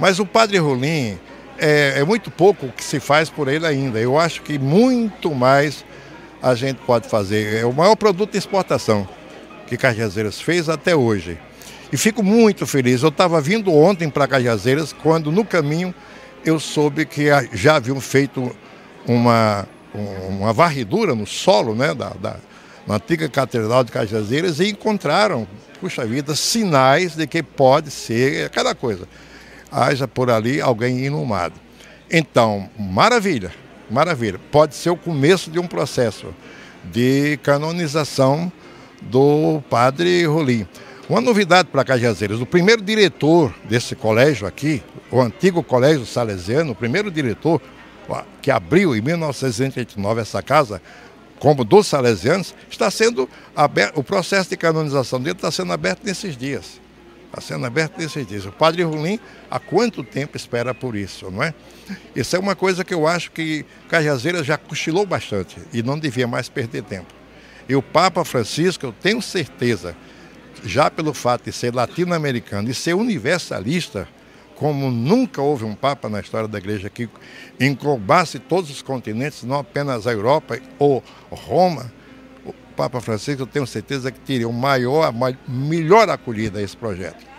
Mas o Padre Rolim é, é muito pouco o que se faz por ele ainda. Eu acho que muito mais a gente pode fazer. É o maior produto de exportação que Cajazeiras fez até hoje. E fico muito feliz. Eu estava vindo ontem para Cajazeiras, quando no caminho eu soube que já haviam feito uma, uma varredura no solo né, da, da na antiga Catedral de Cajazeiras e encontraram, puxa vida, sinais de que pode ser aquela coisa. Haja por ali alguém inumado. Então, maravilha, maravilha. Pode ser o começo de um processo de canonização do padre Rolim. Uma novidade para Cajazeiras, o primeiro diretor desse colégio aqui, o antigo colégio salesiano, o primeiro diretor que abriu em 1989 essa casa, como dos salesianos, está sendo aberto, o processo de canonização dele está sendo aberto nesses dias. Está sendo aberto nesses dias. O padre Rolim, há quanto tempo espera por isso, não é? Isso é uma coisa que eu acho que Cajazeiras já cochilou bastante e não devia mais perder tempo. E o Papa Francisco, eu tenho certeza, já pelo fato de ser latino-americano e ser universalista, como nunca houve um Papa na história da Igreja que englobasse todos os continentes, não apenas a Europa ou Roma, o Papa Francisco, eu tenho certeza que teria o maior, a melhor acolhida a esse projeto.